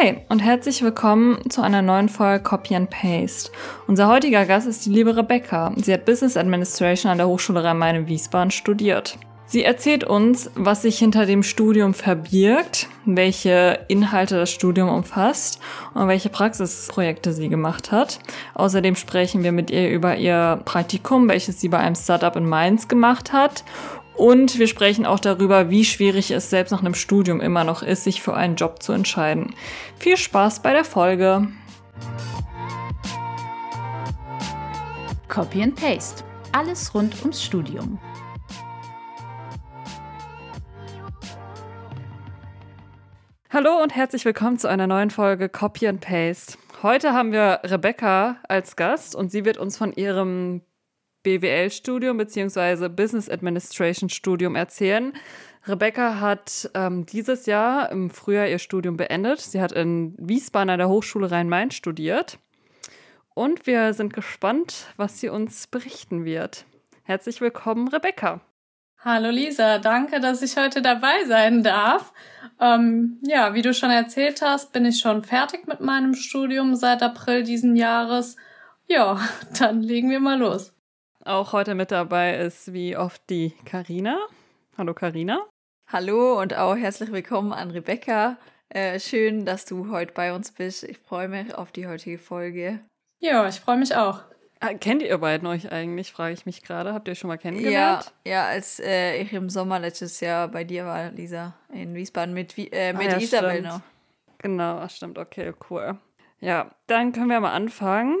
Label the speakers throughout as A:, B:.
A: Hi und herzlich willkommen zu einer neuen Folge Copy and Paste. Unser heutiger Gast ist die liebe Rebecca. Sie hat Business Administration an der Hochschule Rhein-Main in Wiesbaden studiert. Sie erzählt uns, was sich hinter dem Studium verbirgt, welche Inhalte das Studium umfasst und welche Praxisprojekte sie gemacht hat. Außerdem sprechen wir mit ihr über ihr Praktikum, welches sie bei einem Startup in Mainz gemacht hat und wir sprechen auch darüber, wie schwierig es selbst nach einem Studium immer noch ist, sich für einen Job zu entscheiden. Viel Spaß bei der Folge.
B: Copy and Paste. Alles rund ums Studium.
A: Hallo und herzlich willkommen zu einer neuen Folge Copy and Paste. Heute haben wir Rebecca als Gast und sie wird uns von ihrem BWL-Studium bzw. Business Administration-Studium erzählen. Rebecca hat ähm, dieses Jahr im Frühjahr ihr Studium beendet. Sie hat in Wiesbaden an der Hochschule Rhein-Main studiert. Und wir sind gespannt, was sie uns berichten wird. Herzlich willkommen, Rebecca.
C: Hallo Lisa, danke, dass ich heute dabei sein darf. Ähm, ja, wie du schon erzählt hast, bin ich schon fertig mit meinem Studium seit April diesen Jahres. Ja, dann legen wir mal los.
A: Auch heute mit dabei ist wie oft die Karina. Hallo Karina.
D: Hallo und auch herzlich willkommen an Rebecca. Äh, schön, dass du heute bei uns bist. Ich freue mich auf die heutige Folge.
C: Ja, ich freue mich auch.
A: Ah, kennt ihr beiden euch eigentlich, frage ich mich gerade. Habt ihr euch schon mal kennengelernt?
D: Ja, ja als äh, ich im Sommer letztes Jahr bei dir war, Lisa, in Wiesbaden mit, äh, mit ah, ja, Isabel
A: noch. Genau, stimmt, okay, cool. Ja, dann können wir mal anfangen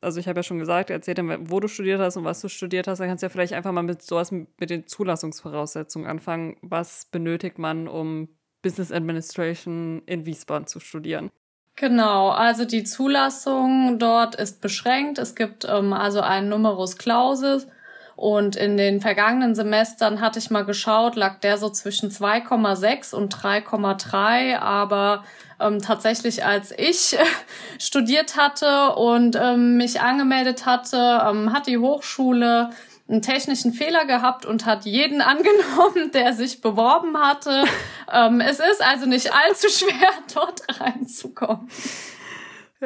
A: also ich habe ja schon gesagt, erzähl dir, wo du studiert hast und was du studiert hast. Dann kannst du ja vielleicht einfach mal mit sowas mit den Zulassungsvoraussetzungen anfangen. Was benötigt man, um Business Administration in Wiesbaden zu studieren?
C: Genau, also die Zulassung dort ist beschränkt. Es gibt ähm, also einen Numerus Clausus und in den vergangenen Semestern hatte ich mal geschaut, lag der so zwischen 2,6 und 3,3. Aber ähm, tatsächlich, als ich studiert hatte und ähm, mich angemeldet hatte, ähm, hat die Hochschule einen technischen Fehler gehabt und hat jeden angenommen, der sich beworben hatte. ähm, es ist also nicht allzu schwer, dort reinzukommen.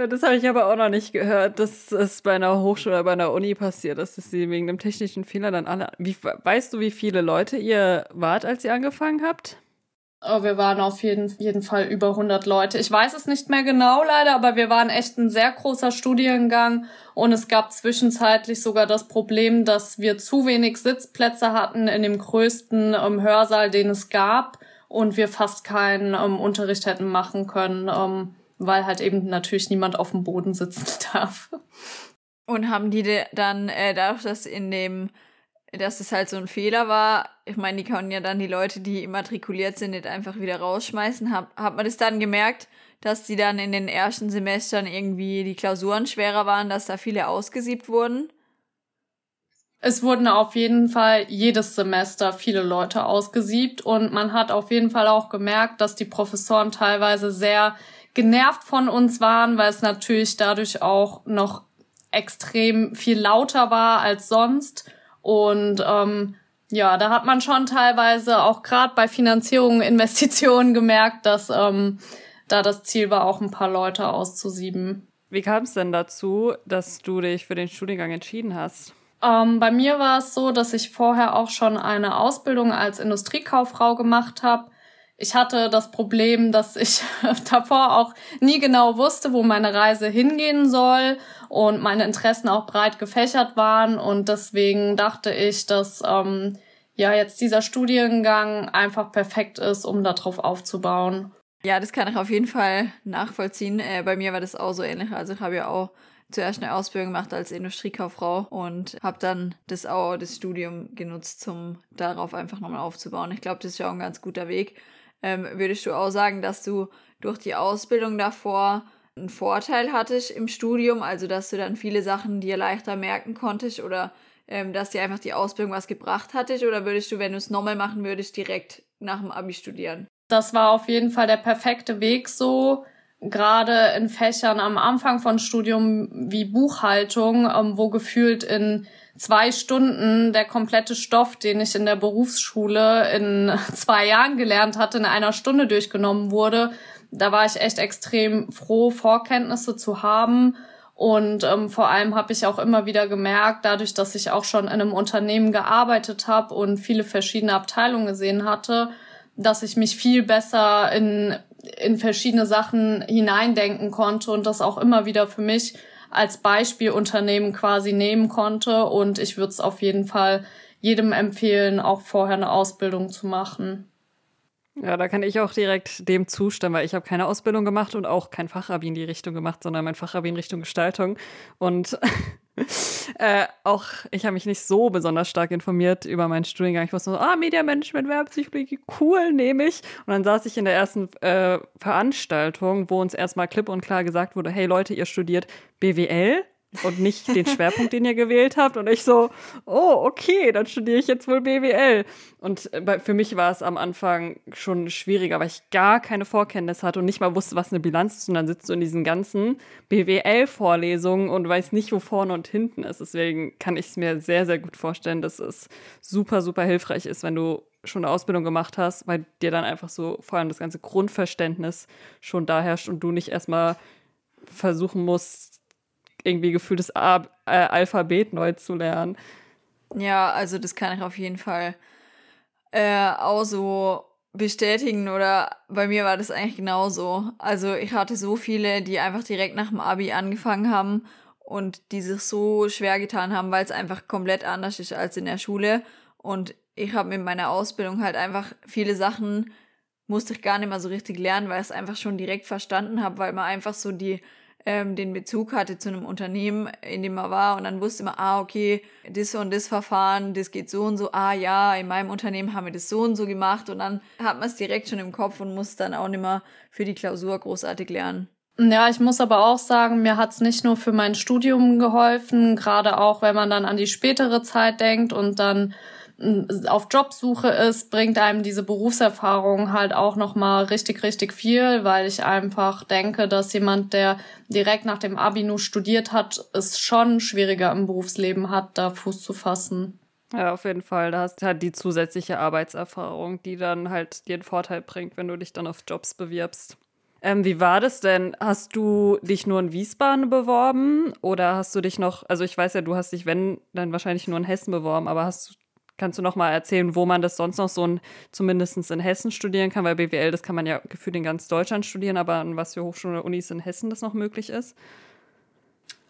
A: Ja, das habe ich aber auch noch nicht gehört, dass es bei einer Hochschule oder bei einer Uni passiert ist, dass sie wegen einem technischen Fehler dann alle. Wie, weißt du, wie viele Leute ihr wart, als ihr angefangen habt?
C: Oh, wir waren auf jeden, jeden Fall über 100 Leute. Ich weiß es nicht mehr genau leider, aber wir waren echt ein sehr großer Studiengang und es gab zwischenzeitlich sogar das Problem, dass wir zu wenig Sitzplätze hatten in dem größten ähm, Hörsaal, den es gab und wir fast keinen ähm, Unterricht hätten machen können. Ähm, weil halt eben natürlich niemand auf dem Boden sitzen darf.
D: Und haben die dann, äh, dadurch, dass in dem, dass es halt so ein Fehler war, ich meine, die können ja dann die Leute, die immatrikuliert sind, nicht einfach wieder rausschmeißen. Hat, hat man das dann gemerkt, dass die dann in den ersten Semestern irgendwie die Klausuren schwerer waren, dass da viele ausgesiebt wurden?
C: Es wurden auf jeden Fall jedes Semester viele Leute ausgesiebt und man hat auf jeden Fall auch gemerkt, dass die Professoren teilweise sehr genervt von uns waren, weil es natürlich dadurch auch noch extrem viel lauter war als sonst. Und ähm, ja, da hat man schon teilweise auch gerade bei Finanzierungen, Investitionen gemerkt, dass ähm, da das Ziel war, auch ein paar Leute auszusieben.
A: Wie kam es denn dazu, dass du dich für den Studiengang entschieden hast?
C: Ähm, bei mir war es so, dass ich vorher auch schon eine Ausbildung als Industriekauffrau gemacht habe ich hatte das Problem, dass ich davor auch nie genau wusste, wo meine Reise hingehen soll und meine Interessen auch breit gefächert waren und deswegen dachte ich, dass ähm, ja jetzt dieser Studiengang einfach perfekt ist, um darauf aufzubauen.
D: Ja, das kann ich auf jeden Fall nachvollziehen. Äh, bei mir war das auch so ähnlich. Also ich habe ja auch zuerst eine Ausbildung gemacht als Industriekauffrau und habe dann das auch das Studium genutzt, um darauf einfach nochmal aufzubauen. Ich glaube, das ist ja auch ein ganz guter Weg ähm, würdest du auch sagen, dass du durch die Ausbildung davor einen Vorteil hattest im Studium, also dass du dann viele Sachen dir leichter merken konntest oder ähm, dass dir einfach die Ausbildung was gebracht hattest oder würdest du, wenn du es nochmal machen würdest, direkt nach dem Abi studieren?
C: Das war auf jeden Fall der perfekte Weg so, gerade in Fächern am Anfang von Studium wie Buchhaltung, ähm, wo gefühlt in zwei Stunden der komplette Stoff, den ich in der Berufsschule in zwei Jahren gelernt hatte, in einer Stunde durchgenommen wurde. da war ich echt extrem froh, Vorkenntnisse zu haben. Und ähm, vor allem habe ich auch immer wieder gemerkt, dadurch, dass ich auch schon in einem Unternehmen gearbeitet habe und viele verschiedene Abteilungen gesehen hatte, dass ich mich viel besser in, in verschiedene Sachen hineindenken konnte und das auch immer wieder für mich als Beispielunternehmen quasi nehmen konnte. Und ich würde es auf jeden Fall jedem empfehlen, auch vorher eine Ausbildung zu machen.
A: Ja, da kann ich auch direkt dem zustimmen, weil ich habe keine Ausbildung gemacht und auch kein Fachabi in die Richtung gemacht, sondern mein Fachabi in Richtung Gestaltung. Und äh, auch ich habe mich nicht so besonders stark informiert über meinen Studiengang. Ich wusste so, ah, Mediamanagement, Werbepsychologie, cool, nehme ich. Und dann saß ich in der ersten äh, Veranstaltung, wo uns erstmal klipp und klar gesagt wurde, hey Leute, ihr studiert BWL und nicht den Schwerpunkt, den ihr gewählt habt. Und ich so, oh, okay, dann studiere ich jetzt wohl BWL. Und äh, für mich war es am Anfang schon schwieriger, weil ich gar keine Vorkenntnis hatte und nicht mal wusste, was eine Bilanz ist. Und dann sitzt du in diesen ganzen BWL-Vorlesungen und weißt nicht, wo vorne und hinten ist. Deswegen kann ich es mir sehr, sehr gut vorstellen, dass es super, super hilfreich ist, wenn du schon eine Ausbildung gemacht hast, weil dir dann einfach so vor allem das ganze Grundverständnis schon da herrscht und du nicht erstmal versuchen musst, irgendwie gefühltes A äh, Alphabet neu zu lernen.
D: Ja, also das kann ich auf jeden Fall äh, auch so bestätigen oder bei mir war das eigentlich genauso. Also ich hatte so viele, die einfach direkt nach dem Abi angefangen haben und die sich so schwer getan haben, weil es einfach komplett anders ist als in der Schule. Und ich habe mit meiner Ausbildung halt einfach viele Sachen musste ich gar nicht mehr so richtig lernen, weil ich es einfach schon direkt verstanden habe, weil man einfach so die ähm, den Bezug hatte zu einem Unternehmen, in dem er war und dann wusste man, ah, okay, das und das Verfahren, das geht so und so, ah ja, in meinem Unternehmen haben wir das so und so gemacht und dann hat man es direkt schon im Kopf und muss dann auch nicht mehr für die Klausur großartig lernen.
C: Ja, ich muss aber auch sagen, mir hat's nicht nur für mein Studium geholfen, gerade auch wenn man dann an die spätere Zeit denkt und dann auf Jobsuche ist, bringt einem diese Berufserfahrung halt auch nochmal richtig, richtig viel, weil ich einfach denke, dass jemand, der direkt nach dem Abi nur studiert hat, es schon schwieriger im Berufsleben hat, da Fuß zu fassen.
A: Ja, auf jeden Fall. Da hast du halt die zusätzliche Arbeitserfahrung, die dann halt dir einen Vorteil bringt, wenn du dich dann auf Jobs bewirbst. Ähm, wie war das denn? Hast du dich nur in Wiesbaden beworben oder hast du dich noch, also ich weiß ja, du hast dich, wenn, dann wahrscheinlich nur in Hessen beworben, aber hast du Kannst du noch mal erzählen, wo man das sonst noch so ein, zumindest in Hessen studieren kann? Weil BWL, das kann man ja gefühlt in ganz Deutschland studieren, aber an was für Hochschulen oder Unis in Hessen das noch möglich ist?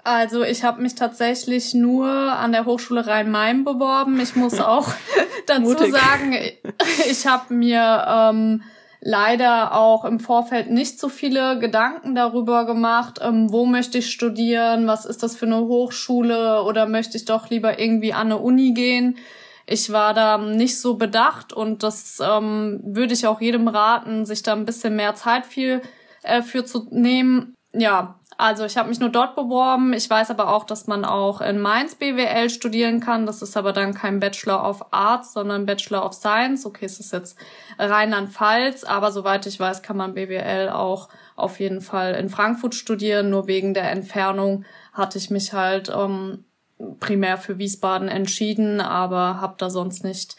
C: Also ich habe mich tatsächlich nur an der Hochschule Rhein-Main beworben. Ich muss auch dazu sagen, ich habe mir ähm, leider auch im Vorfeld nicht so viele Gedanken darüber gemacht, ähm, wo möchte ich studieren, was ist das für eine Hochschule oder möchte ich doch lieber irgendwie an eine Uni gehen. Ich war da nicht so bedacht und das ähm, würde ich auch jedem raten, sich da ein bisschen mehr Zeit viel äh, für zu nehmen. Ja, also ich habe mich nur dort beworben. Ich weiß aber auch, dass man auch in Mainz BWL studieren kann. Das ist aber dann kein Bachelor of Arts, sondern Bachelor of Science. Okay, es ist jetzt Rheinland-Pfalz, aber soweit ich weiß, kann man BWL auch auf jeden Fall in Frankfurt studieren. Nur wegen der Entfernung hatte ich mich halt ähm, primär für Wiesbaden entschieden, aber habe da sonst nicht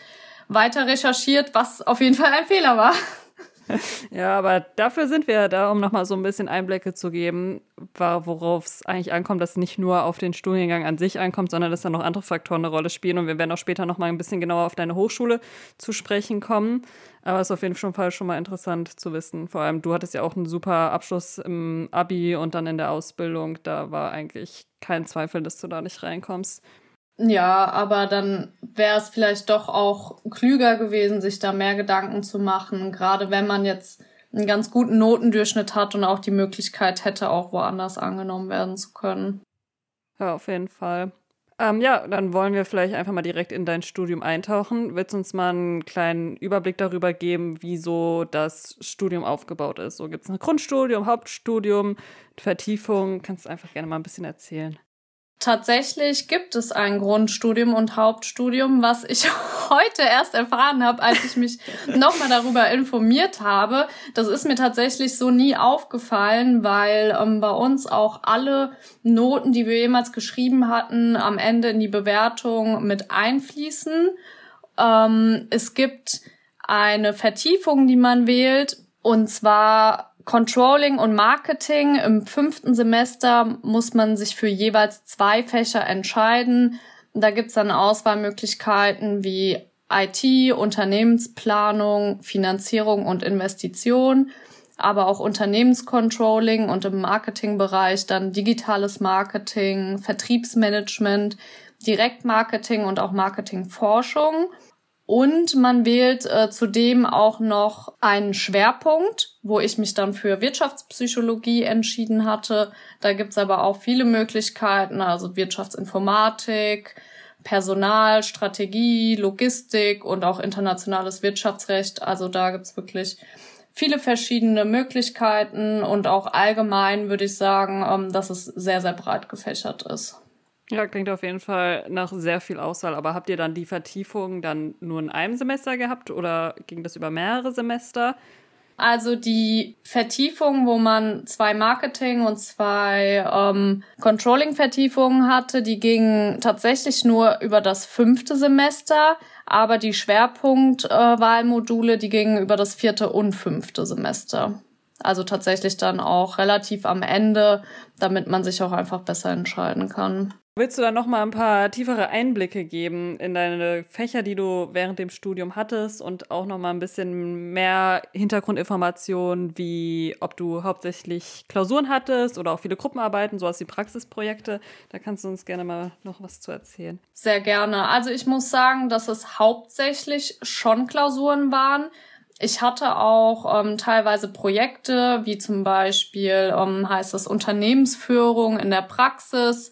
C: weiter recherchiert, was auf jeden Fall ein Fehler war.
A: Ja, aber dafür sind wir da, um nochmal so ein bisschen Einblicke zu geben, worauf es eigentlich ankommt, dass es nicht nur auf den Studiengang an sich ankommt, sondern dass da noch andere Faktoren eine Rolle spielen. Und wir werden auch später nochmal ein bisschen genauer auf deine Hochschule zu sprechen kommen. Aber es ist auf jeden Fall schon mal interessant zu wissen. Vor allem, du hattest ja auch einen super Abschluss im Abi und dann in der Ausbildung. Da war eigentlich kein Zweifel, dass du da nicht reinkommst.
C: Ja, aber dann wäre es vielleicht doch auch klüger gewesen, sich da mehr Gedanken zu machen, gerade wenn man jetzt einen ganz guten Notendurchschnitt hat und auch die Möglichkeit hätte, auch woanders angenommen werden zu können.
A: Ja, auf jeden Fall. Ähm, ja, dann wollen wir vielleicht einfach mal direkt in dein Studium eintauchen. Willst du uns mal einen kleinen Überblick darüber geben, wie so das Studium aufgebaut ist? So gibt es ein Grundstudium, Hauptstudium, Vertiefung. Kannst du einfach gerne mal ein bisschen erzählen?
C: Tatsächlich gibt es ein Grundstudium und Hauptstudium, was ich heute erst erfahren habe, als ich mich nochmal darüber informiert habe. Das ist mir tatsächlich so nie aufgefallen, weil ähm, bei uns auch alle Noten, die wir jemals geschrieben hatten, am Ende in die Bewertung mit einfließen. Ähm, es gibt eine Vertiefung, die man wählt. Und zwar Controlling und Marketing. Im fünften Semester muss man sich für jeweils zwei Fächer entscheiden. Da gibt's dann Auswahlmöglichkeiten wie IT, Unternehmensplanung, Finanzierung und Investition, aber auch Unternehmenscontrolling und im Marketingbereich dann digitales Marketing, Vertriebsmanagement, Direktmarketing und auch Marketingforschung. Und man wählt äh, zudem auch noch einen Schwerpunkt, wo ich mich dann für Wirtschaftspsychologie entschieden hatte. Da gibt's aber auch viele Möglichkeiten, also Wirtschaftsinformatik, Personal, Strategie, Logistik und auch internationales Wirtschaftsrecht. Also da gibt's wirklich viele verschiedene Möglichkeiten und auch allgemein würde ich sagen, ähm, dass es sehr, sehr breit gefächert ist.
A: Ja, klingt auf jeden Fall nach sehr viel Auswahl. Aber habt ihr dann die Vertiefung dann nur in einem Semester gehabt oder ging das über mehrere Semester?
C: Also die Vertiefung, wo man zwei Marketing und zwei ähm, Controlling-Vertiefungen hatte, die gingen tatsächlich nur über das fünfte Semester, aber die Schwerpunktwahlmodule, äh, die gingen über das vierte und fünfte Semester. Also tatsächlich dann auch relativ am Ende, damit man sich auch einfach besser entscheiden kann.
A: Willst du da noch mal ein paar tiefere Einblicke geben in deine Fächer, die du während dem Studium hattest und auch noch mal ein bisschen mehr Hintergrundinformationen, wie ob du hauptsächlich Klausuren hattest oder auch viele Gruppenarbeiten, sowas wie Praxisprojekte? Da kannst du uns gerne mal noch was zu erzählen.
C: Sehr gerne. Also ich muss sagen, dass es hauptsächlich schon Klausuren waren. Ich hatte auch ähm, teilweise Projekte, wie zum Beispiel ähm, heißt es Unternehmensführung in der Praxis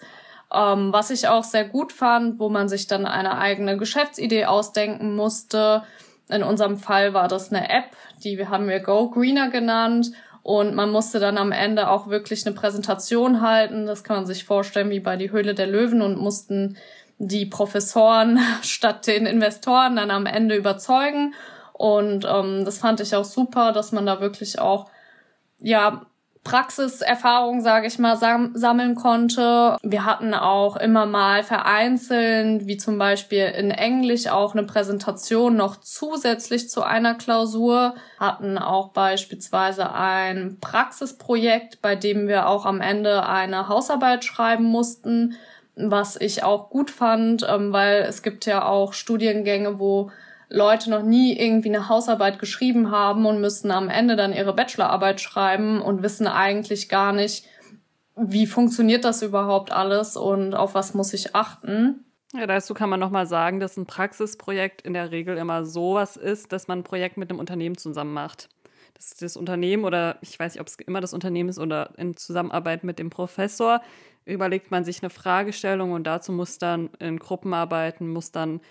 C: ähm, was ich auch sehr gut fand, wo man sich dann eine eigene Geschäftsidee ausdenken musste. In unserem Fall war das eine App, die haben wir Go Greener genannt. Und man musste dann am Ende auch wirklich eine Präsentation halten. Das kann man sich vorstellen wie bei die Höhle der Löwen und mussten die Professoren statt den Investoren dann am Ende überzeugen. Und ähm, das fand ich auch super, dass man da wirklich auch ja Praxiserfahrung, sage ich mal, sam sammeln konnte. Wir hatten auch immer mal vereinzelt, wie zum Beispiel in Englisch auch eine Präsentation noch zusätzlich zu einer Klausur, hatten auch beispielsweise ein Praxisprojekt, bei dem wir auch am Ende eine Hausarbeit schreiben mussten, was ich auch gut fand, ähm, weil es gibt ja auch Studiengänge, wo Leute noch nie irgendwie eine Hausarbeit geschrieben haben und müssen am Ende dann ihre Bachelorarbeit schreiben und wissen eigentlich gar nicht, wie funktioniert das überhaupt alles und auf was muss ich achten.
A: Ja, dazu kann man nochmal sagen, dass ein Praxisprojekt in der Regel immer sowas ist, dass man ein Projekt mit einem Unternehmen zusammen macht. Dass das Unternehmen oder ich weiß nicht, ob es immer das Unternehmen ist oder in Zusammenarbeit mit dem Professor, überlegt man sich eine Fragestellung und dazu muss dann in Gruppenarbeiten, muss dann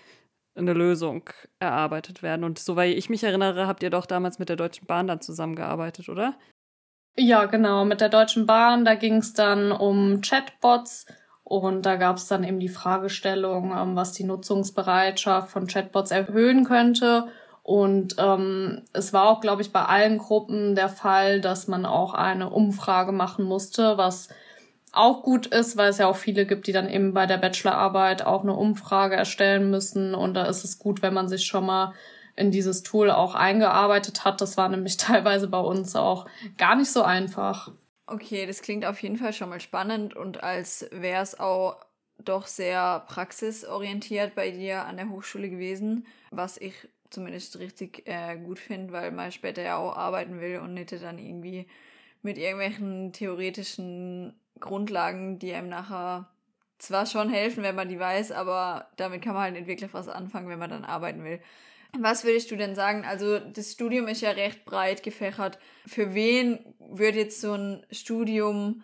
A: eine Lösung erarbeitet werden. Und soweit ich mich erinnere, habt ihr doch damals mit der Deutschen Bahn dann zusammengearbeitet, oder?
C: Ja, genau, mit der Deutschen Bahn. Da ging es dann um Chatbots und da gab es dann eben die Fragestellung, ähm, was die Nutzungsbereitschaft von Chatbots erhöhen könnte. Und ähm, es war auch, glaube ich, bei allen Gruppen der Fall, dass man auch eine Umfrage machen musste, was auch gut ist, weil es ja auch viele gibt, die dann eben bei der Bachelorarbeit auch eine Umfrage erstellen müssen. Und da ist es gut, wenn man sich schon mal in dieses Tool auch eingearbeitet hat. Das war nämlich teilweise bei uns auch gar nicht so einfach.
D: Okay, das klingt auf jeden Fall schon mal spannend und als wäre es auch doch sehr praxisorientiert bei dir an der Hochschule gewesen, was ich zumindest richtig äh, gut finde, weil man später ja auch arbeiten will und nicht dann irgendwie mit irgendwelchen theoretischen Grundlagen, die einem nachher zwar schon helfen, wenn man die weiß, aber damit kann man halt nicht wirklich was anfangen, wenn man dann arbeiten will. Was würdest du denn sagen? Also das Studium ist ja recht breit gefächert. Für wen würde jetzt so ein Studium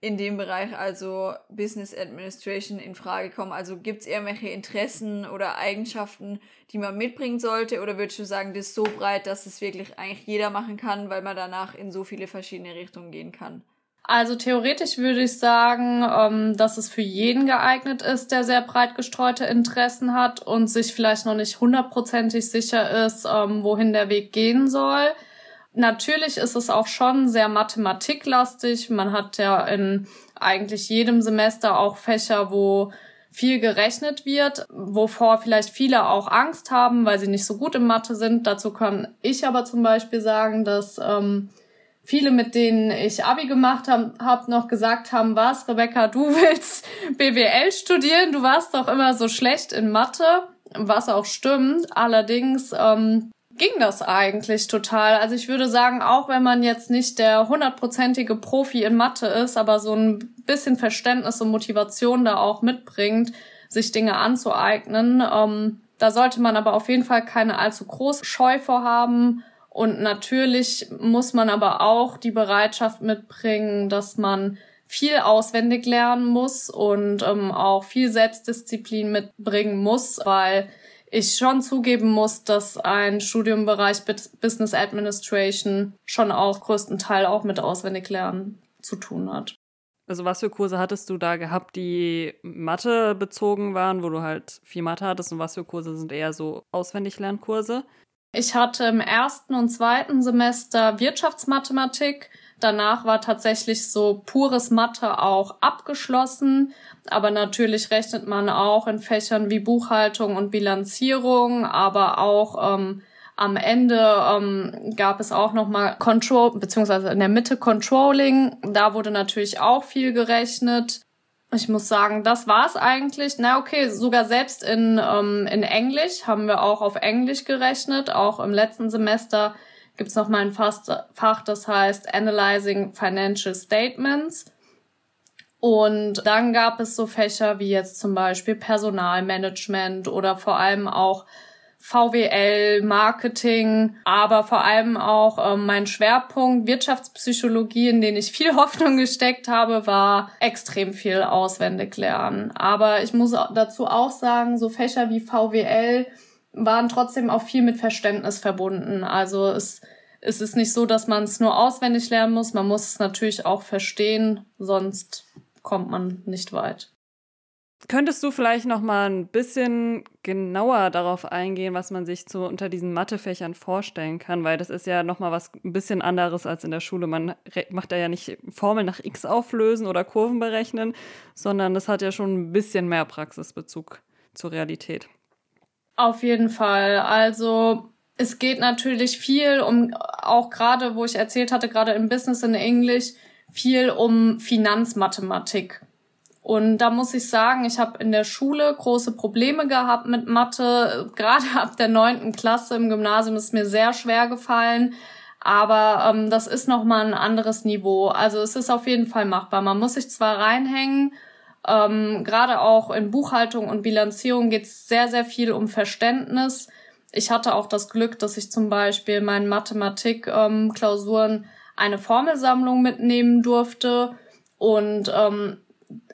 D: in dem Bereich, also Business Administration, in Frage kommen? Also gibt es irgendwelche Interessen oder Eigenschaften, die man mitbringen sollte? Oder würdest du sagen, das ist so breit, dass es wirklich eigentlich jeder machen kann, weil man danach in so viele verschiedene Richtungen gehen kann?
C: Also theoretisch würde ich sagen, ähm, dass es für jeden geeignet ist, der sehr breit gestreute Interessen hat und sich vielleicht noch nicht hundertprozentig sicher ist, ähm, wohin der Weg gehen soll. Natürlich ist es auch schon sehr mathematiklastig. Man hat ja in eigentlich jedem Semester auch Fächer, wo viel gerechnet wird, wovor vielleicht viele auch Angst haben, weil sie nicht so gut im Mathe sind. Dazu kann ich aber zum Beispiel sagen, dass ähm, viele, mit denen ich Abi gemacht habe, hab noch gesagt haben, was, Rebecca, du willst BWL studieren, du warst doch immer so schlecht in Mathe, was auch stimmt. Allerdings ähm, ging das eigentlich total. Also ich würde sagen, auch wenn man jetzt nicht der hundertprozentige Profi in Mathe ist, aber so ein bisschen Verständnis und Motivation da auch mitbringt, sich Dinge anzueignen, ähm, da sollte man aber auf jeden Fall keine allzu große Scheu vorhaben und natürlich muss man aber auch die Bereitschaft mitbringen, dass man viel auswendig lernen muss und ähm, auch viel Selbstdisziplin mitbringen muss, weil ich schon zugeben muss, dass ein Studiumbereich Business Administration schon auch größten Teil auch mit Auswendiglernen zu tun hat.
A: Also was für Kurse hattest du da gehabt, die Mathe bezogen waren, wo du halt viel Mathe hattest und was für Kurse sind eher so Auswendiglernkurse?
C: Ich hatte im ersten und zweiten Semester Wirtschaftsmathematik. Danach war tatsächlich so pures Mathe auch abgeschlossen. Aber natürlich rechnet man auch in Fächern wie Buchhaltung und Bilanzierung, aber auch ähm, am Ende ähm, gab es auch nochmal Control, beziehungsweise in der Mitte Controlling. Da wurde natürlich auch viel gerechnet. Ich muss sagen, das war's eigentlich. Na okay, sogar selbst in, ähm, in Englisch haben wir auch auf Englisch gerechnet. Auch im letzten Semester gibt's noch mal ein Fach, das heißt Analyzing Financial Statements. Und dann gab es so Fächer wie jetzt zum Beispiel Personalmanagement oder vor allem auch VWL, Marketing, aber vor allem auch ähm, mein Schwerpunkt Wirtschaftspsychologie, in den ich viel Hoffnung gesteckt habe, war extrem viel auswendig lernen. Aber ich muss dazu auch sagen, so Fächer wie VWL waren trotzdem auch viel mit Verständnis verbunden. Also es, es ist nicht so, dass man es nur auswendig lernen muss, man muss es natürlich auch verstehen, sonst kommt man nicht weit.
A: Könntest du vielleicht noch mal ein bisschen genauer darauf eingehen, was man sich so unter diesen Mathefächern vorstellen kann, weil das ist ja noch mal was ein bisschen anderes als in der Schule. Man macht da ja nicht Formeln nach x auflösen oder Kurven berechnen, sondern das hat ja schon ein bisschen mehr Praxisbezug zur Realität.
C: Auf jeden Fall. Also es geht natürlich viel um, auch gerade, wo ich erzählt hatte, gerade im Business in English, viel um Finanzmathematik. Und da muss ich sagen, ich habe in der Schule große Probleme gehabt mit Mathe. Gerade ab der neunten Klasse im Gymnasium ist mir sehr schwer gefallen. Aber ähm, das ist nochmal ein anderes Niveau. Also es ist auf jeden Fall machbar. Man muss sich zwar reinhängen, ähm, gerade auch in Buchhaltung und Bilanzierung geht es sehr, sehr viel um Verständnis. Ich hatte auch das Glück, dass ich zum Beispiel meinen Mathematik-Klausuren ähm, eine Formelsammlung mitnehmen durfte. Und ähm,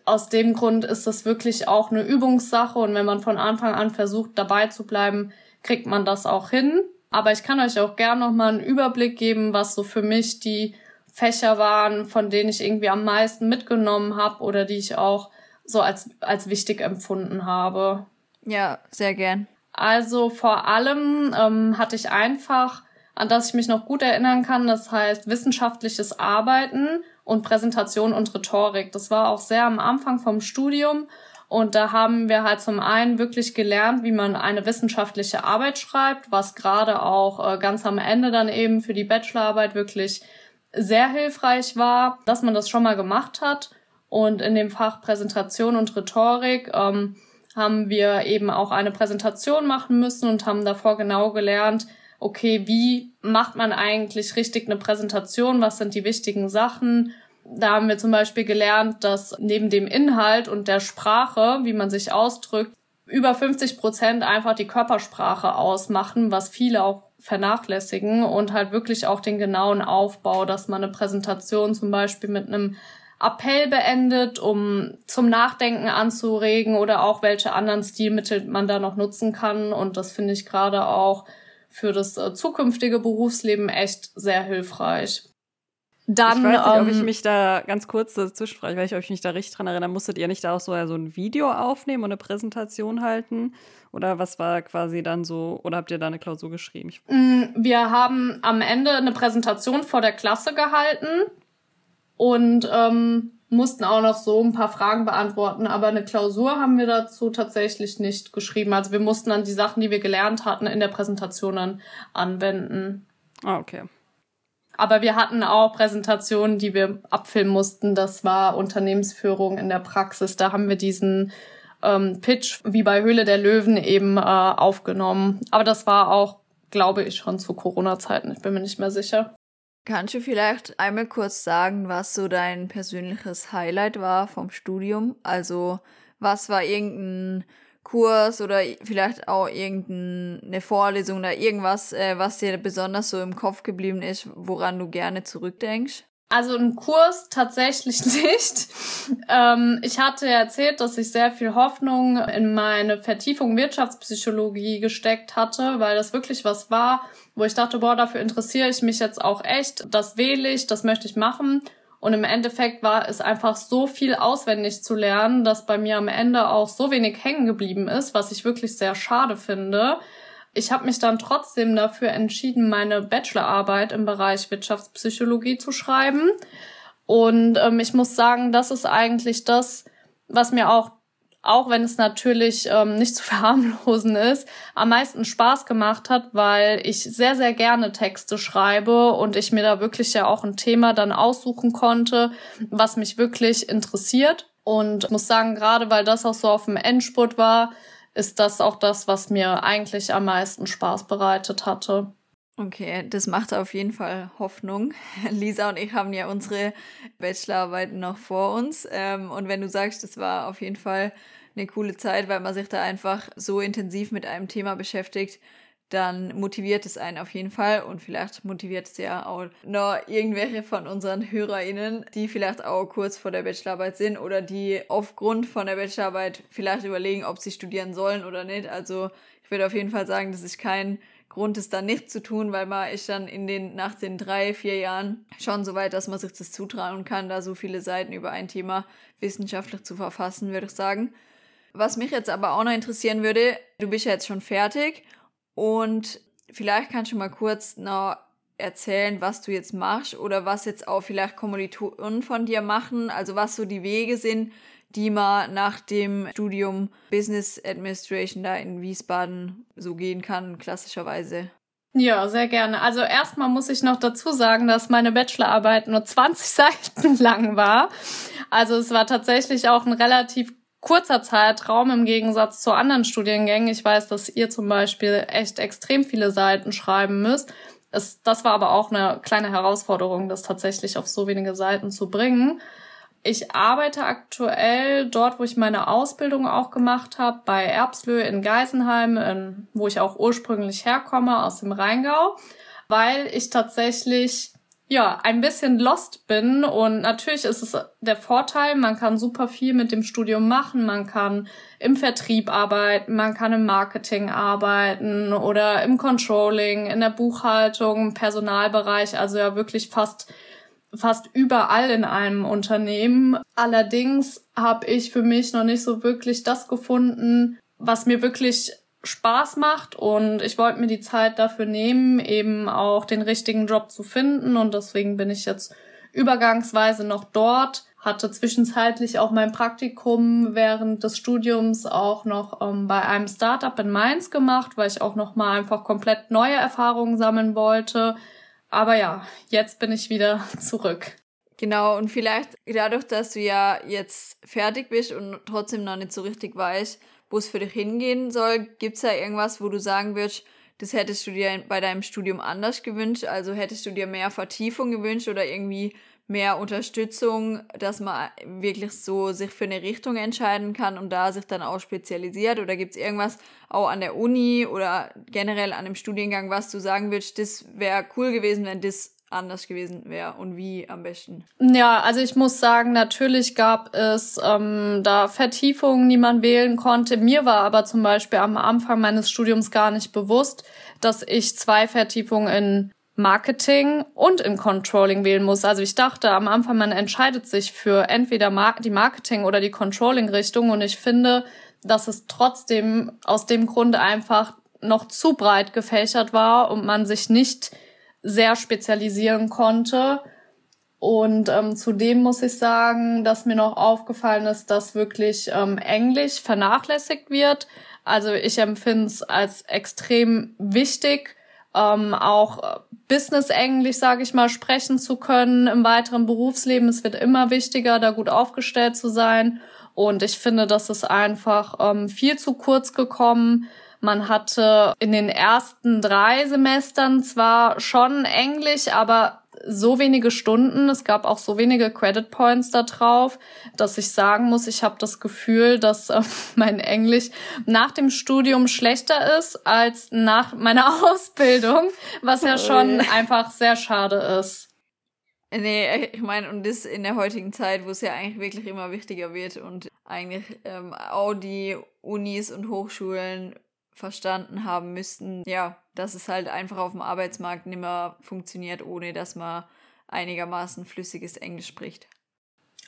C: aus dem Grund ist das wirklich auch eine Übungssache und wenn man von Anfang an versucht, dabei zu bleiben, kriegt man das auch hin. Aber ich kann euch auch gern noch mal einen Überblick geben, was so für mich die Fächer waren, von denen ich irgendwie am meisten mitgenommen habe oder die ich auch so als, als wichtig empfunden habe.
D: Ja, sehr gern.
C: Also vor allem ähm, hatte ich einfach, an das ich mich noch gut erinnern kann, das heißt wissenschaftliches Arbeiten und Präsentation und Rhetorik. Das war auch sehr am Anfang vom Studium. Und da haben wir halt zum einen wirklich gelernt, wie man eine wissenschaftliche Arbeit schreibt, was gerade auch äh, ganz am Ende dann eben für die Bachelorarbeit wirklich sehr hilfreich war, dass man das schon mal gemacht hat. Und in dem Fach Präsentation und Rhetorik ähm, haben wir eben auch eine Präsentation machen müssen und haben davor genau gelernt, okay, wie macht man eigentlich richtig eine Präsentation? Was sind die wichtigen Sachen? Da haben wir zum Beispiel gelernt, dass neben dem Inhalt und der Sprache, wie man sich ausdrückt, über 50 Prozent einfach die Körpersprache ausmachen, was viele auch vernachlässigen und halt wirklich auch den genauen Aufbau, dass man eine Präsentation zum Beispiel mit einem Appell beendet, um zum Nachdenken anzuregen oder auch welche anderen Stilmittel man da noch nutzen kann. Und das finde ich gerade auch für das äh, zukünftige Berufsleben echt sehr hilfreich.
A: Dann, ich weiß nicht, ähm, ob ich ähm, mich da ganz kurz dazwischenfrage, weil ich euch mich da richtig dran erinnere, musstet ihr nicht da auch so, so ein Video aufnehmen und eine Präsentation halten? Oder was war quasi dann so, oder habt ihr da eine Klausur geschrieben?
C: Mm, wir haben am Ende eine Präsentation vor der Klasse gehalten und ähm, mussten auch noch so ein paar Fragen beantworten, aber eine Klausur haben wir dazu tatsächlich nicht geschrieben. Also wir mussten dann die Sachen, die wir gelernt hatten, in der Präsentation dann anwenden.
A: Ah, okay.
C: Aber wir hatten auch Präsentationen, die wir abfilmen mussten. Das war Unternehmensführung in der Praxis. Da haben wir diesen ähm, Pitch wie bei Höhle der Löwen eben äh, aufgenommen. Aber das war auch, glaube ich, schon zu Corona-Zeiten. Ich bin mir nicht mehr sicher.
D: Kannst du vielleicht einmal kurz sagen, was so dein persönliches Highlight war vom Studium? Also, was war irgendein Kurs oder vielleicht auch irgendeine Vorlesung oder irgendwas, äh, was dir besonders so im Kopf geblieben ist, woran du gerne zurückdenkst?
C: Also ein Kurs tatsächlich nicht. ähm, ich hatte erzählt, dass ich sehr viel Hoffnung in meine Vertiefung Wirtschaftspsychologie gesteckt hatte, weil das wirklich was war, wo ich dachte, boah, dafür interessiere ich mich jetzt auch echt. Das wähle ich, das möchte ich machen. Und im Endeffekt war es einfach so viel auswendig zu lernen, dass bei mir am Ende auch so wenig hängen geblieben ist, was ich wirklich sehr schade finde. Ich habe mich dann trotzdem dafür entschieden, meine Bachelorarbeit im Bereich Wirtschaftspsychologie zu schreiben. Und ähm, ich muss sagen, das ist eigentlich das, was mir auch, auch wenn es natürlich ähm, nicht zu verharmlosen ist, am meisten Spaß gemacht hat, weil ich sehr, sehr gerne Texte schreibe und ich mir da wirklich ja auch ein Thema dann aussuchen konnte, was mich wirklich interessiert. Und muss sagen, gerade weil das auch so auf dem Endspurt war, ist das auch das, was mir eigentlich am meisten Spaß bereitet hatte.
D: Okay, das macht auf jeden Fall Hoffnung. Lisa und ich haben ja unsere Bachelorarbeiten noch vor uns. Ähm, und wenn du sagst, das war auf jeden Fall eine coole Zeit, weil man sich da einfach so intensiv mit einem Thema beschäftigt, dann motiviert es einen auf jeden Fall und vielleicht motiviert es ja auch noch irgendwelche von unseren HörerInnen, die vielleicht auch kurz vor der Bachelorarbeit sind oder die aufgrund von der Bachelorarbeit vielleicht überlegen, ob sie studieren sollen oder nicht. Also ich würde auf jeden Fall sagen, das ist kein Grund, es dann nicht zu tun, weil man ist dann in den, nach den drei, vier Jahren schon so weit, dass man sich das zutrauen kann, da so viele Seiten über ein Thema wissenschaftlich zu verfassen, würde ich sagen. Was mich jetzt aber auch noch interessieren würde, du bist ja jetzt schon fertig und vielleicht kannst du mal kurz noch erzählen, was du jetzt machst oder was jetzt auch vielleicht Kommilitonen von dir machen, also was so die Wege sind, die man nach dem Studium Business Administration da in Wiesbaden so gehen kann, klassischerweise.
C: Ja, sehr gerne. Also erstmal muss ich noch dazu sagen, dass meine Bachelorarbeit nur 20 Seiten lang war. Also es war tatsächlich auch ein relativ kurzer Zeitraum im Gegensatz zu anderen Studiengängen. Ich weiß, dass ihr zum Beispiel echt extrem viele Seiten schreiben müsst. Es, das war aber auch eine kleine Herausforderung, das tatsächlich auf so wenige Seiten zu bringen. Ich arbeite aktuell dort, wo ich meine Ausbildung auch gemacht habe, bei Erbslö in Geisenheim, in, wo ich auch ursprünglich herkomme, aus dem Rheingau, weil ich tatsächlich ja, ein bisschen lost bin. Und natürlich ist es der Vorteil, man kann super viel mit dem Studium machen. Man kann im Vertrieb arbeiten, man kann im Marketing arbeiten oder im Controlling, in der Buchhaltung, im Personalbereich, also ja wirklich fast fast überall in einem Unternehmen. Allerdings habe ich für mich noch nicht so wirklich das gefunden, was mir wirklich Spaß macht und ich wollte mir die Zeit dafür nehmen, eben auch den richtigen Job zu finden und deswegen bin ich jetzt übergangsweise noch dort, hatte zwischenzeitlich auch mein Praktikum während des Studiums auch noch ähm, bei einem Startup in Mainz gemacht, weil ich auch noch mal einfach komplett neue Erfahrungen sammeln wollte. Aber ja, jetzt bin ich wieder zurück.
D: Genau, und vielleicht dadurch, dass du ja jetzt fertig bist und trotzdem noch nicht so richtig weißt, wo es für dich hingehen soll. Gibt es da irgendwas, wo du sagen würdest, das hättest du dir bei deinem Studium anders gewünscht? Also hättest du dir mehr Vertiefung gewünscht oder irgendwie mehr Unterstützung, dass man wirklich so sich für eine Richtung entscheiden kann und da sich dann auch spezialisiert? Oder gibt es irgendwas auch an der Uni oder generell an dem Studiengang, was du sagen würdest, das wäre cool gewesen, wenn das anders gewesen wäre und wie am besten?
C: Ja, also ich muss sagen, natürlich gab es ähm, da Vertiefungen, die man wählen konnte. Mir war aber zum Beispiel am Anfang meines Studiums gar nicht bewusst, dass ich zwei Vertiefungen in Marketing und in Controlling wählen muss. Also ich dachte am Anfang, man entscheidet sich für entweder die Marketing oder die Controlling-Richtung und ich finde, dass es trotzdem aus dem Grunde einfach noch zu breit gefächert war und man sich nicht sehr spezialisieren konnte. Und ähm, zudem muss ich sagen, dass mir noch aufgefallen ist, dass wirklich ähm, Englisch vernachlässigt wird. Also ich empfinde es als extrem wichtig, ähm, auch Business-Englisch, sage ich mal, sprechen zu können im weiteren Berufsleben. Es wird immer wichtiger, da gut aufgestellt zu sein. Und ich finde, das ist einfach ähm, viel zu kurz gekommen. Man hatte in den ersten drei Semestern zwar schon Englisch, aber so wenige Stunden, es gab auch so wenige Credit Points da drauf, dass ich sagen muss, ich habe das Gefühl, dass äh, mein Englisch nach dem Studium schlechter ist als nach meiner Ausbildung, was ja schon einfach sehr schade ist.
D: Nee, ich meine, und das in der heutigen Zeit, wo es ja eigentlich wirklich immer wichtiger wird und eigentlich ähm, auch die Unis und Hochschulen verstanden haben müssten, ja, dass es halt einfach auf dem Arbeitsmarkt nicht mehr funktioniert, ohne dass man einigermaßen flüssiges Englisch spricht.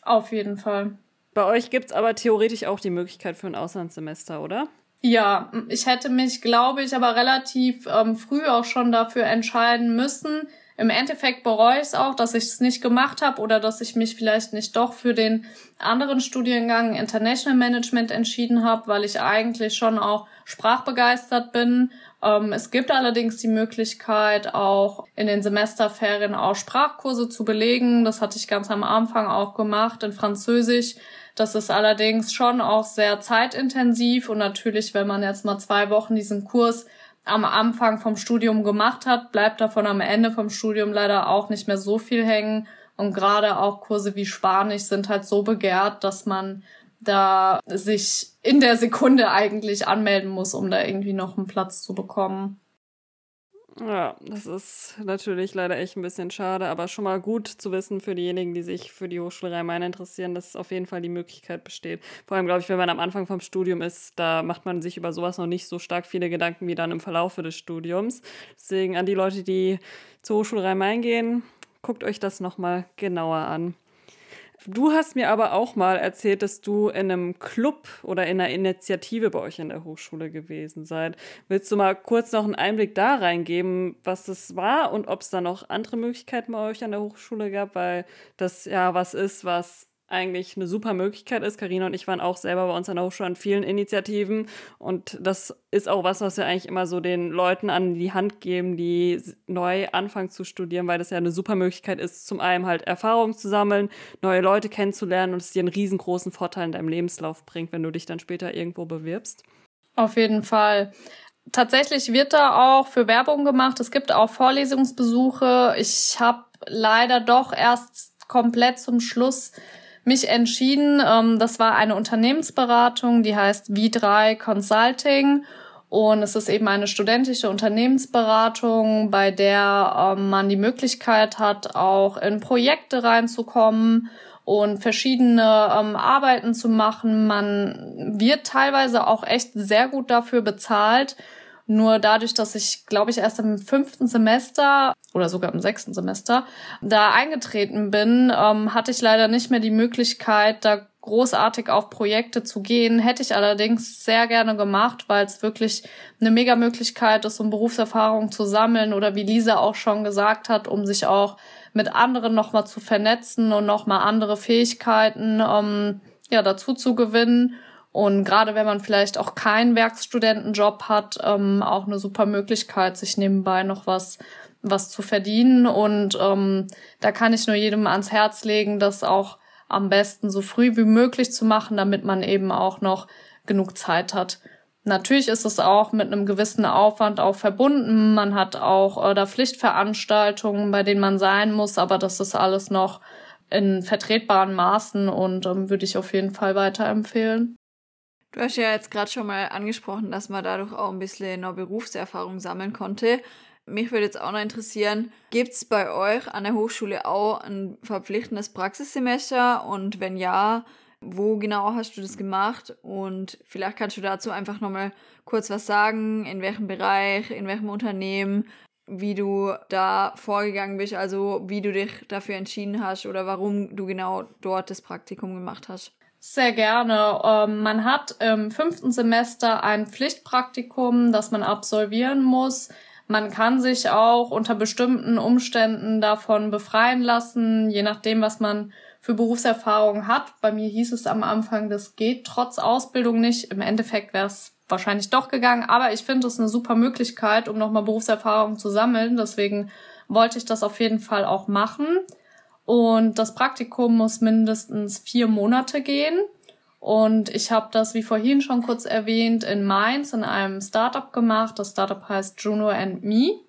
C: Auf jeden Fall.
A: Bei euch gibt es aber theoretisch auch die Möglichkeit für ein Auslandssemester, oder?
C: Ja, ich hätte mich, glaube ich, aber relativ ähm, früh auch schon dafür entscheiden müssen, im Endeffekt bereue ich es auch, dass ich es nicht gemacht habe oder dass ich mich vielleicht nicht doch für den anderen Studiengang International Management entschieden habe, weil ich eigentlich schon auch sprachbegeistert bin. Ähm, es gibt allerdings die Möglichkeit, auch in den Semesterferien auch Sprachkurse zu belegen. Das hatte ich ganz am Anfang auch gemacht in Französisch. Das ist allerdings schon auch sehr zeitintensiv und natürlich, wenn man jetzt mal zwei Wochen diesen Kurs am Anfang vom Studium gemacht hat, bleibt davon am Ende vom Studium leider auch nicht mehr so viel hängen. Und gerade auch Kurse wie Spanisch sind halt so begehrt, dass man da sich in der Sekunde eigentlich anmelden muss, um da irgendwie noch einen Platz zu bekommen.
A: Ja, das ist natürlich leider echt ein bisschen schade, aber schon mal gut zu wissen für diejenigen, die sich für die Hochschule Rhein-Main interessieren, dass auf jeden Fall die Möglichkeit besteht. Vor allem, glaube ich, wenn man am Anfang vom Studium ist, da macht man sich über sowas noch nicht so stark viele Gedanken wie dann im Verlaufe des Studiums. Deswegen an die Leute, die zur Hochschule Rhein-Main gehen, guckt euch das nochmal genauer an. Du hast mir aber auch mal erzählt, dass du in einem Club oder in einer Initiative bei euch in der Hochschule gewesen seid. Willst du mal kurz noch einen Einblick da reingeben, was das war und ob es da noch andere Möglichkeiten bei euch an der Hochschule gab? Weil das ja was ist, was eigentlich eine super Möglichkeit ist. Karina und ich waren auch selber bei uns an der Hochschule an vielen Initiativen und das ist auch was, was wir eigentlich immer so den Leuten an die Hand geben, die neu anfangen zu studieren, weil das ja eine super Möglichkeit ist, zum einen halt Erfahrungen zu sammeln, neue Leute kennenzulernen und es dir einen riesengroßen Vorteil in deinem Lebenslauf bringt, wenn du dich dann später irgendwo bewirbst.
C: Auf jeden Fall. Tatsächlich wird da auch für Werbung gemacht. Es gibt auch Vorlesungsbesuche. Ich habe leider doch erst komplett zum Schluss mich entschieden. Ähm, das war eine Unternehmensberatung, die heißt V3 Consulting. Und es ist eben eine studentische Unternehmensberatung, bei der ähm, man die Möglichkeit hat, auch in Projekte reinzukommen und verschiedene ähm, Arbeiten zu machen. Man wird teilweise auch echt sehr gut dafür bezahlt. Nur dadurch, dass ich, glaube ich, erst im fünften Semester oder sogar im sechsten Semester da eingetreten bin, ähm, hatte ich leider nicht mehr die Möglichkeit, da großartig auf Projekte zu gehen. Hätte ich allerdings sehr gerne gemacht, weil es wirklich eine mega Möglichkeit ist, um Berufserfahrung zu sammeln oder wie Lisa auch schon gesagt hat, um sich auch mit anderen nochmal zu vernetzen und nochmal andere Fähigkeiten ähm, ja, dazu zu gewinnen. Und gerade wenn man vielleicht auch keinen Werkstudentenjob hat, ähm, auch eine super Möglichkeit, sich nebenbei noch was was zu verdienen. Und ähm, da kann ich nur jedem ans Herz legen, das auch am besten so früh wie möglich zu machen, damit man eben auch noch genug Zeit hat. Natürlich ist es auch mit einem gewissen Aufwand auch verbunden. Man hat auch äh, da Pflichtveranstaltungen, bei denen man sein muss, aber das ist alles noch in vertretbaren Maßen und ähm, würde ich auf jeden Fall weiterempfehlen.
D: Du hast ja jetzt gerade schon mal angesprochen, dass man dadurch auch ein bisschen noch Berufserfahrung sammeln konnte. Mich würde jetzt auch noch interessieren, gibt es bei euch an der Hochschule auch ein verpflichtendes Praxissemester? Und wenn ja, wo genau hast du das gemacht? Und vielleicht kannst du dazu einfach nochmal kurz was sagen, in welchem Bereich, in welchem Unternehmen, wie du da vorgegangen bist, also wie du dich dafür entschieden hast oder warum du genau dort das Praktikum gemacht hast.
C: Sehr gerne. Ähm, man hat im fünften Semester ein Pflichtpraktikum, das man absolvieren muss. Man kann sich auch unter bestimmten Umständen davon befreien lassen, je nachdem, was man für Berufserfahrung hat. Bei mir hieß es am Anfang, das geht trotz Ausbildung nicht. Im Endeffekt wäre es wahrscheinlich doch gegangen. Aber ich finde es eine super Möglichkeit, um nochmal Berufserfahrung zu sammeln. Deswegen wollte ich das auf jeden Fall auch machen. Und das Praktikum muss mindestens vier Monate gehen. Und ich habe das, wie vorhin schon kurz erwähnt, in Mainz in einem Startup gemacht. Das Startup heißt Juno and Me.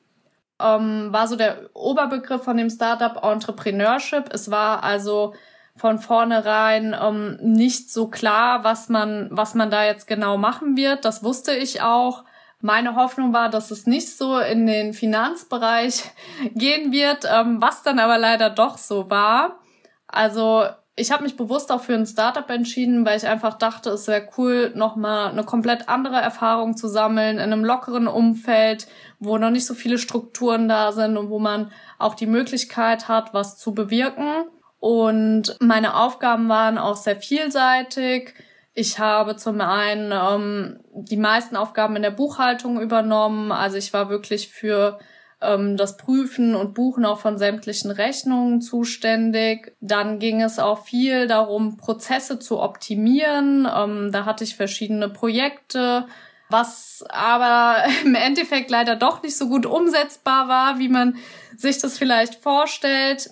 C: Ähm, war so der Oberbegriff von dem Startup Entrepreneurship. Es war also von vornherein ähm, nicht so klar, was man, was man da jetzt genau machen wird. Das wusste ich auch. Meine Hoffnung war, dass es nicht so in den Finanzbereich gehen wird, ähm, was dann aber leider doch so war. Also ich habe mich bewusst auch für ein Startup entschieden, weil ich einfach dachte, es wäre cool, nochmal eine komplett andere Erfahrung zu sammeln in einem lockeren Umfeld, wo noch nicht so viele Strukturen da sind und wo man auch die Möglichkeit hat, was zu bewirken. Und meine Aufgaben waren auch sehr vielseitig. Ich habe zum einen ähm, die meisten Aufgaben in der Buchhaltung übernommen. Also ich war wirklich für ähm, das Prüfen und Buchen auch von sämtlichen Rechnungen zuständig. Dann ging es auch viel darum, Prozesse zu optimieren. Ähm, da hatte ich verschiedene Projekte, was aber im Endeffekt leider doch nicht so gut umsetzbar war, wie man sich das vielleicht vorstellt.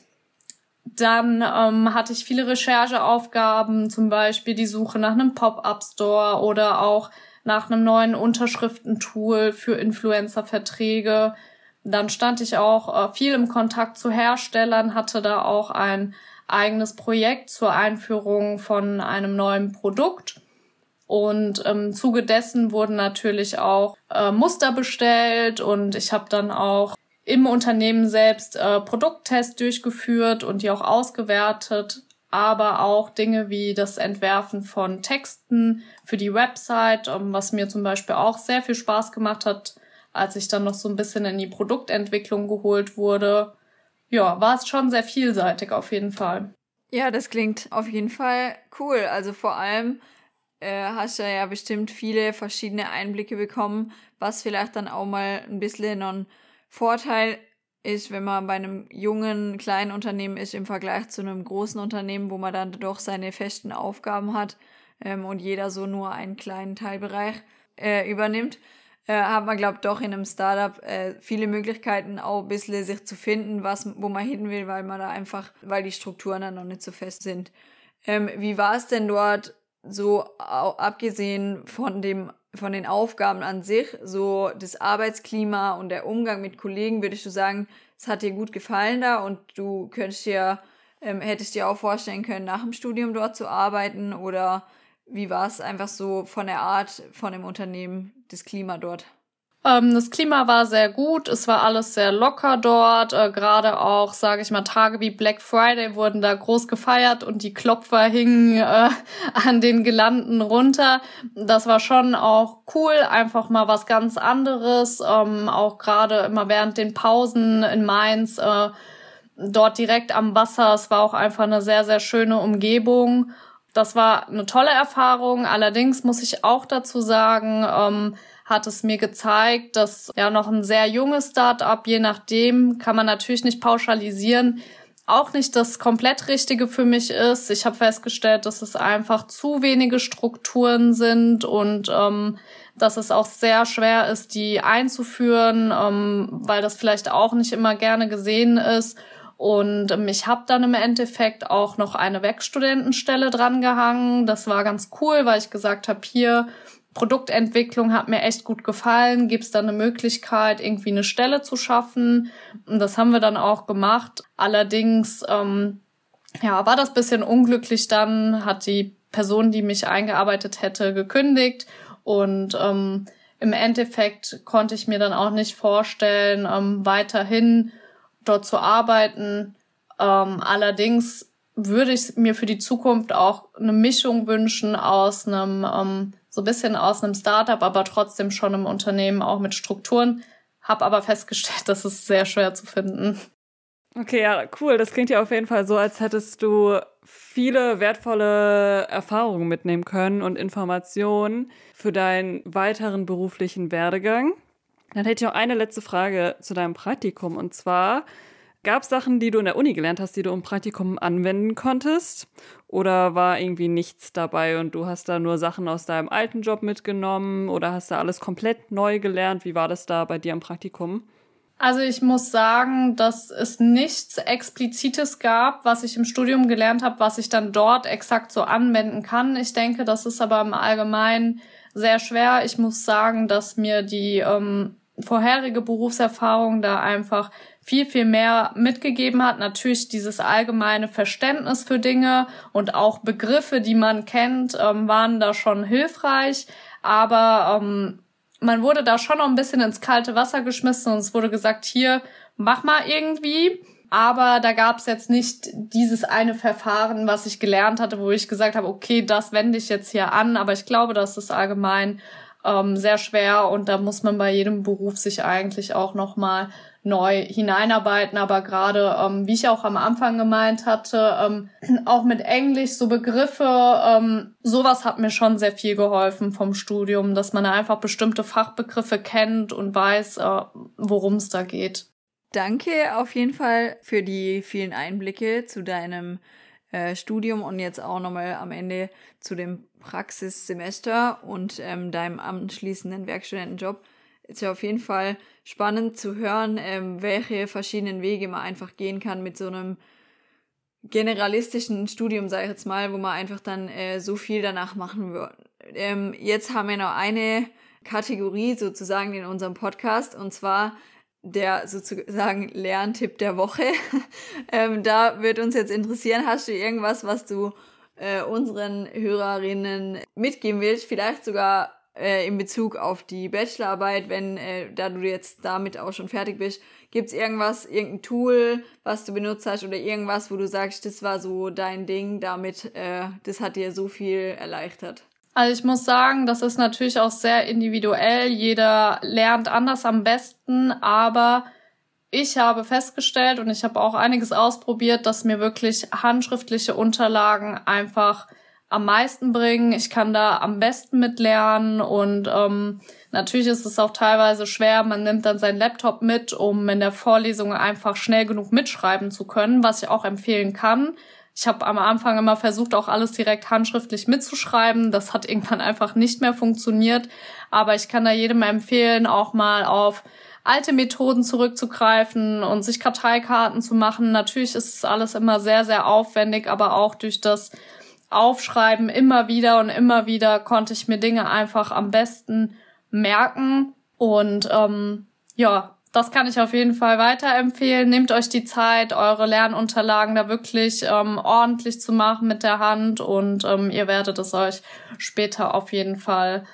C: Dann ähm, hatte ich viele Rechercheaufgaben, zum Beispiel die Suche nach einem Pop-up-Store oder auch nach einem neuen Unterschriftentool für Influencer-Verträge. Dann stand ich auch äh, viel im Kontakt zu Herstellern, hatte da auch ein eigenes Projekt zur Einführung von einem neuen Produkt. Und im Zuge dessen wurden natürlich auch äh, Muster bestellt und ich habe dann auch im Unternehmen selbst äh, Produkttests durchgeführt und die auch ausgewertet, aber auch Dinge wie das Entwerfen von Texten für die Website, ähm, was mir zum Beispiel auch sehr viel Spaß gemacht hat, als ich dann noch so ein bisschen in die Produktentwicklung geholt wurde. Ja, war es schon sehr vielseitig auf jeden Fall.
D: Ja, das klingt auf jeden Fall cool. Also vor allem äh, hast du ja bestimmt viele verschiedene Einblicke bekommen, was vielleicht dann auch mal ein bisschen ein Vorteil ist, wenn man bei einem jungen, kleinen Unternehmen ist im Vergleich zu einem großen Unternehmen, wo man dann doch seine festen Aufgaben hat ähm, und jeder so nur einen kleinen Teilbereich äh, übernimmt äh, hat man, glaube doch in einem Startup äh, viele Möglichkeiten, auch ein bisschen sich zu finden, was, wo man hin will, weil man da einfach, weil die Strukturen dann noch nicht so fest sind. Ähm, wie war es denn dort so, abgesehen von dem von den Aufgaben an sich, so das Arbeitsklima und der Umgang mit Kollegen, würdest du sagen, es hat dir gut gefallen da und du könntest dir, ähm, hättest dir auch vorstellen können, nach dem Studium dort zu arbeiten oder wie war es einfach so von der Art von dem Unternehmen, das Klima dort?
C: Ähm, das Klima war sehr gut, es war alles sehr locker dort. Äh, Gerade auch, sage ich mal, Tage wie Black Friday wurden da groß gefeiert und die Klopfer hingen äh, an den Gelanden runter. Das war schon auch cool, einfach mal was ganz anderes. Ähm, auch gerade immer während den Pausen in Mainz, äh, dort direkt am Wasser. Es war auch einfach eine sehr, sehr schöne Umgebung. Das war eine tolle Erfahrung. Allerdings muss ich auch dazu sagen, ähm, hat es mir gezeigt, dass ja noch ein sehr junges Start-up, je nachdem, kann man natürlich nicht pauschalisieren, auch nicht das komplett Richtige für mich ist. Ich habe festgestellt, dass es einfach zu wenige Strukturen sind und ähm, dass es auch sehr schwer ist, die einzuführen, ähm, weil das vielleicht auch nicht immer gerne gesehen ist. Und ich habe dann im Endeffekt auch noch eine Werkstudentenstelle drangehangen. Das war ganz cool, weil ich gesagt habe, hier Produktentwicklung hat mir echt gut gefallen. Gibt es da eine Möglichkeit, irgendwie eine Stelle zu schaffen? Und das haben wir dann auch gemacht. Allerdings ähm, ja, war das bisschen unglücklich dann, hat die Person, die mich eingearbeitet hätte, gekündigt. Und ähm, im Endeffekt konnte ich mir dann auch nicht vorstellen, ähm, weiterhin dort zu arbeiten. Ähm, allerdings würde ich mir für die Zukunft auch eine Mischung wünschen aus einem, ähm, so ein bisschen aus einem Startup, aber trotzdem schon im Unternehmen auch mit Strukturen. Hab aber festgestellt, das ist sehr schwer zu finden.
A: Okay, ja, cool. Das klingt ja auf jeden Fall so, als hättest du viele wertvolle Erfahrungen mitnehmen können und Informationen für deinen weiteren beruflichen Werdegang. Dann hätte ich noch eine letzte Frage zu deinem Praktikum. Und zwar, Gab es Sachen, die du in der Uni gelernt hast, die du im Praktikum anwenden konntest? Oder war irgendwie nichts dabei und du hast da nur Sachen aus deinem alten Job mitgenommen oder hast da alles komplett neu gelernt? Wie war das da bei dir im Praktikum?
C: Also ich muss sagen, dass es nichts Explizites gab, was ich im Studium gelernt habe, was ich dann dort exakt so anwenden kann. Ich denke, das ist aber im Allgemeinen sehr schwer. Ich muss sagen, dass mir die ähm, vorherige Berufserfahrung da einfach viel, viel mehr mitgegeben hat. Natürlich dieses allgemeine Verständnis für Dinge und auch Begriffe, die man kennt, ähm, waren da schon hilfreich. Aber ähm, man wurde da schon noch ein bisschen ins kalte Wasser geschmissen und es wurde gesagt, hier, mach mal irgendwie. Aber da gab es jetzt nicht dieses eine Verfahren, was ich gelernt hatte, wo ich gesagt habe, okay, das wende ich jetzt hier an. Aber ich glaube, das ist allgemein ähm, sehr schwer und da muss man bei jedem Beruf sich eigentlich auch nochmal neu hineinarbeiten. Aber gerade, ähm, wie ich auch am Anfang gemeint hatte, ähm, auch mit Englisch, so Begriffe, ähm, sowas hat mir schon sehr viel geholfen vom Studium, dass man einfach bestimmte Fachbegriffe kennt und weiß, äh, worum es da geht.
D: Danke auf jeden Fall für die vielen Einblicke zu deinem äh, Studium und jetzt auch nochmal am Ende zu dem Praxissemester und ähm, deinem anschließenden Werkstudentenjob. Ist ja auf jeden Fall spannend zu hören, ähm, welche verschiedenen Wege man einfach gehen kann mit so einem generalistischen Studium, sage ich jetzt mal, wo man einfach dann äh, so viel danach machen wird. Ähm, jetzt haben wir noch eine Kategorie sozusagen in unserem Podcast und zwar der sozusagen Lerntipp der Woche. ähm, da wird uns jetzt interessieren, hast du irgendwas, was du äh, unseren Hörerinnen mitgeben willst? Vielleicht sogar äh, in Bezug auf die Bachelorarbeit, wenn äh, da du jetzt damit auch schon fertig bist, gibt's irgendwas, irgendein Tool, was du benutzt hast oder irgendwas, wo du sagst, das war so dein Ding, damit äh, das hat dir so viel erleichtert?
C: Also ich muss sagen, das ist natürlich auch sehr individuell. Jeder lernt anders am besten, aber ich habe festgestellt und ich habe auch einiges ausprobiert, dass mir wirklich handschriftliche Unterlagen einfach am meisten bringen. Ich kann da am besten mitlernen und ähm, natürlich ist es auch teilweise schwer. Man nimmt dann seinen Laptop mit, um in der Vorlesung einfach schnell genug mitschreiben zu können, was ich auch empfehlen kann. Ich habe am Anfang immer versucht, auch alles direkt handschriftlich mitzuschreiben. Das hat irgendwann einfach nicht mehr funktioniert. Aber ich kann da jedem empfehlen, auch mal auf alte Methoden zurückzugreifen und sich Karteikarten zu machen. Natürlich ist es alles immer sehr, sehr aufwendig, aber auch durch das Aufschreiben immer wieder und immer wieder konnte ich mir Dinge einfach am besten merken. Und ähm, ja, das kann ich auf jeden Fall weiterempfehlen. Nehmt euch die Zeit, eure Lernunterlagen da wirklich ähm, ordentlich zu machen mit der Hand und ähm, ihr werdet es euch später auf jeden Fall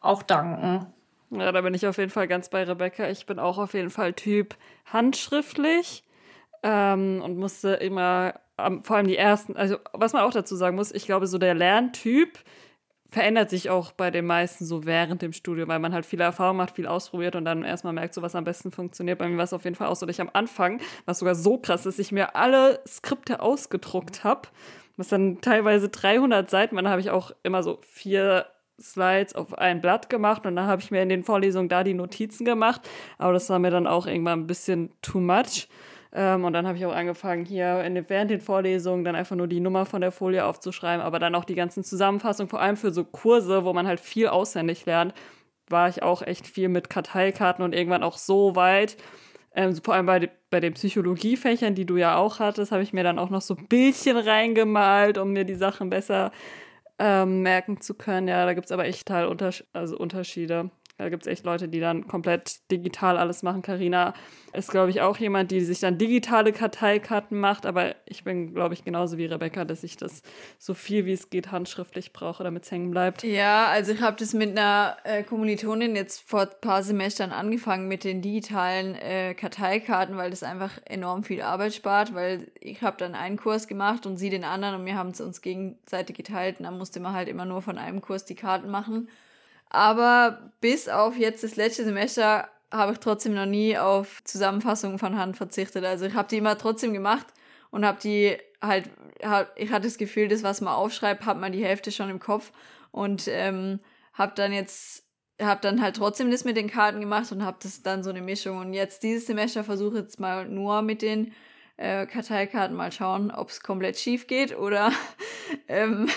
C: auch danken.
A: Ja, da bin ich auf jeden Fall ganz bei Rebecca. Ich bin auch auf jeden Fall Typ handschriftlich ähm, und musste immer, ähm, vor allem die ersten, also was man auch dazu sagen muss, ich glaube, so der Lerntyp verändert sich auch bei den meisten so während dem Studium, weil man halt viele Erfahrungen macht, viel ausprobiert und dann erstmal merkt, so was am besten funktioniert. Bei mir war es auf jeden Fall auch so, dass ich am Anfang, was sogar so krass ist, ich mir alle Skripte ausgedruckt habe, was dann teilweise 300 Seiten, dann habe ich auch immer so vier Slides auf ein Blatt gemacht und dann habe ich mir in den Vorlesungen da die Notizen gemacht, aber das war mir dann auch irgendwann ein bisschen too much. Ähm, und dann habe ich auch angefangen, hier in während den Vorlesungen dann einfach nur die Nummer von der Folie aufzuschreiben, aber dann auch die ganzen Zusammenfassungen, vor allem für so Kurse, wo man halt viel auswendig lernt, war ich auch echt viel mit Karteikarten und irgendwann auch so weit. Ähm, vor allem bei, bei den Psychologiefächern, die du ja auch hattest, habe ich mir dann auch noch so Bildchen reingemalt, um mir die Sachen besser ähm, merken zu können. Ja, da gibt es aber echt total Unters also Unterschiede. Da gibt es echt Leute, die dann komplett digital alles machen. Karina ist, glaube ich, auch jemand, die sich dann digitale Karteikarten macht. Aber ich bin, glaube ich, genauso wie Rebecca, dass ich das so viel wie es geht handschriftlich brauche, damit es hängen bleibt.
D: Ja, also ich habe das mit einer äh, Kommilitonin jetzt vor ein paar Semestern angefangen mit den digitalen äh, Karteikarten, weil das einfach enorm viel Arbeit spart, weil ich habe dann einen Kurs gemacht und sie den anderen und wir haben es uns gegenseitig geteilt und dann musste man halt immer nur von einem Kurs die Karten machen. Aber bis auf jetzt das letzte Semester habe ich trotzdem noch nie auf Zusammenfassungen von Hand verzichtet. Also ich habe die immer trotzdem gemacht und habe die halt, ich hatte das Gefühl, das, was man aufschreibt, hat man die Hälfte schon im Kopf und ähm, habe dann jetzt habe dann halt trotzdem das mit den Karten gemacht und habe das dann so eine Mischung. Und jetzt dieses Semester versuche ich jetzt mal nur mit den äh, Karteikarten mal schauen, ob es komplett schief geht oder, ähm,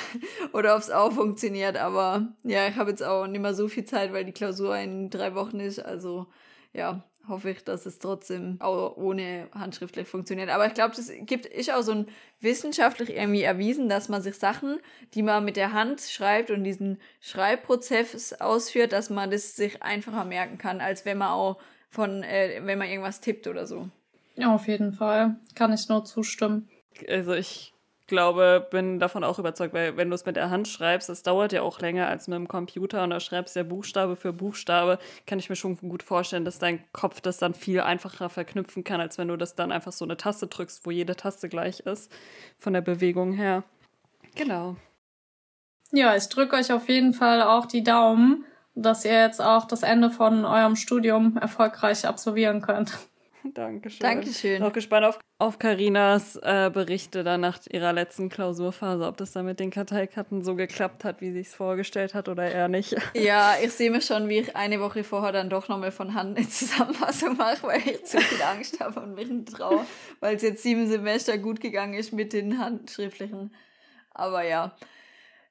D: oder ob es auch funktioniert. Aber ja, ich habe jetzt auch nicht mehr so viel Zeit, weil die Klausur in drei Wochen ist. Also ja, hoffe ich, dass es trotzdem auch ohne handschriftlich funktioniert. Aber ich glaube, das gibt ist auch so ein wissenschaftlich irgendwie erwiesen, dass man sich Sachen, die man mit der Hand schreibt und diesen Schreibprozess ausführt, dass man das sich einfacher merken kann, als wenn man auch von, äh, wenn man irgendwas tippt oder so.
C: Ja, auf jeden Fall. Kann ich nur zustimmen.
A: Also ich glaube, bin davon auch überzeugt, weil wenn du es mit der Hand schreibst, das dauert ja auch länger als mit dem Computer und da schreibst du ja Buchstabe für Buchstabe, kann ich mir schon gut vorstellen, dass dein Kopf das dann viel einfacher verknüpfen kann, als wenn du das dann einfach so eine Taste drückst, wo jede Taste gleich ist, von der Bewegung her. Genau.
C: Ja, ich drücke euch auf jeden Fall auch die Daumen, dass ihr jetzt auch das Ende von eurem Studium erfolgreich absolvieren könnt.
A: Dankeschön.
D: Dankeschön.
A: Noch gespannt auf, auf Carinas äh, Berichte dann nach ihrer letzten Klausurphase, ob das dann mit den Karteikarten so geklappt hat, wie sie es vorgestellt hat oder eher nicht.
D: Ja, ich sehe mir schon, wie ich eine Woche vorher dann doch nochmal von Hand eine Zusammenfassung mache, weil ich zu viel Angst habe und mich nicht traue, weil es jetzt sieben Semester gut gegangen ist mit den handschriftlichen. Aber ja.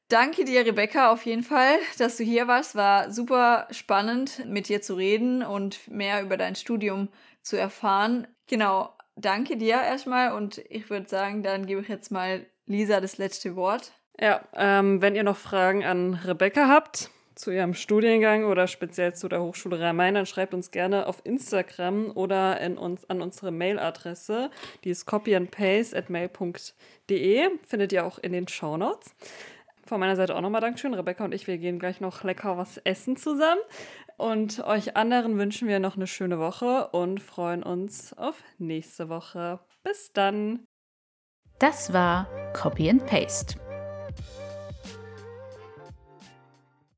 D: Danke dir, Rebecca, auf jeden Fall, dass du hier warst. War super spannend, mit dir zu reden und mehr über dein Studium zu erfahren. Genau, danke dir erstmal und ich würde sagen, dann gebe ich jetzt mal Lisa das letzte Wort.
A: Ja, ähm, wenn ihr noch Fragen an Rebecca habt zu ihrem Studiengang oder speziell zu der Hochschule Rhein-Main, dann schreibt uns gerne auf Instagram oder in uns, an unsere Mailadresse. Die ist copyandpaste@mail.de. Findet ihr auch in den Shownotes. Von meiner Seite auch nochmal Dankeschön. Rebecca und ich, wir gehen gleich noch lecker was essen zusammen. Und euch anderen wünschen wir noch eine schöne Woche und freuen uns auf nächste Woche. Bis dann.
B: Das war Copy and Paste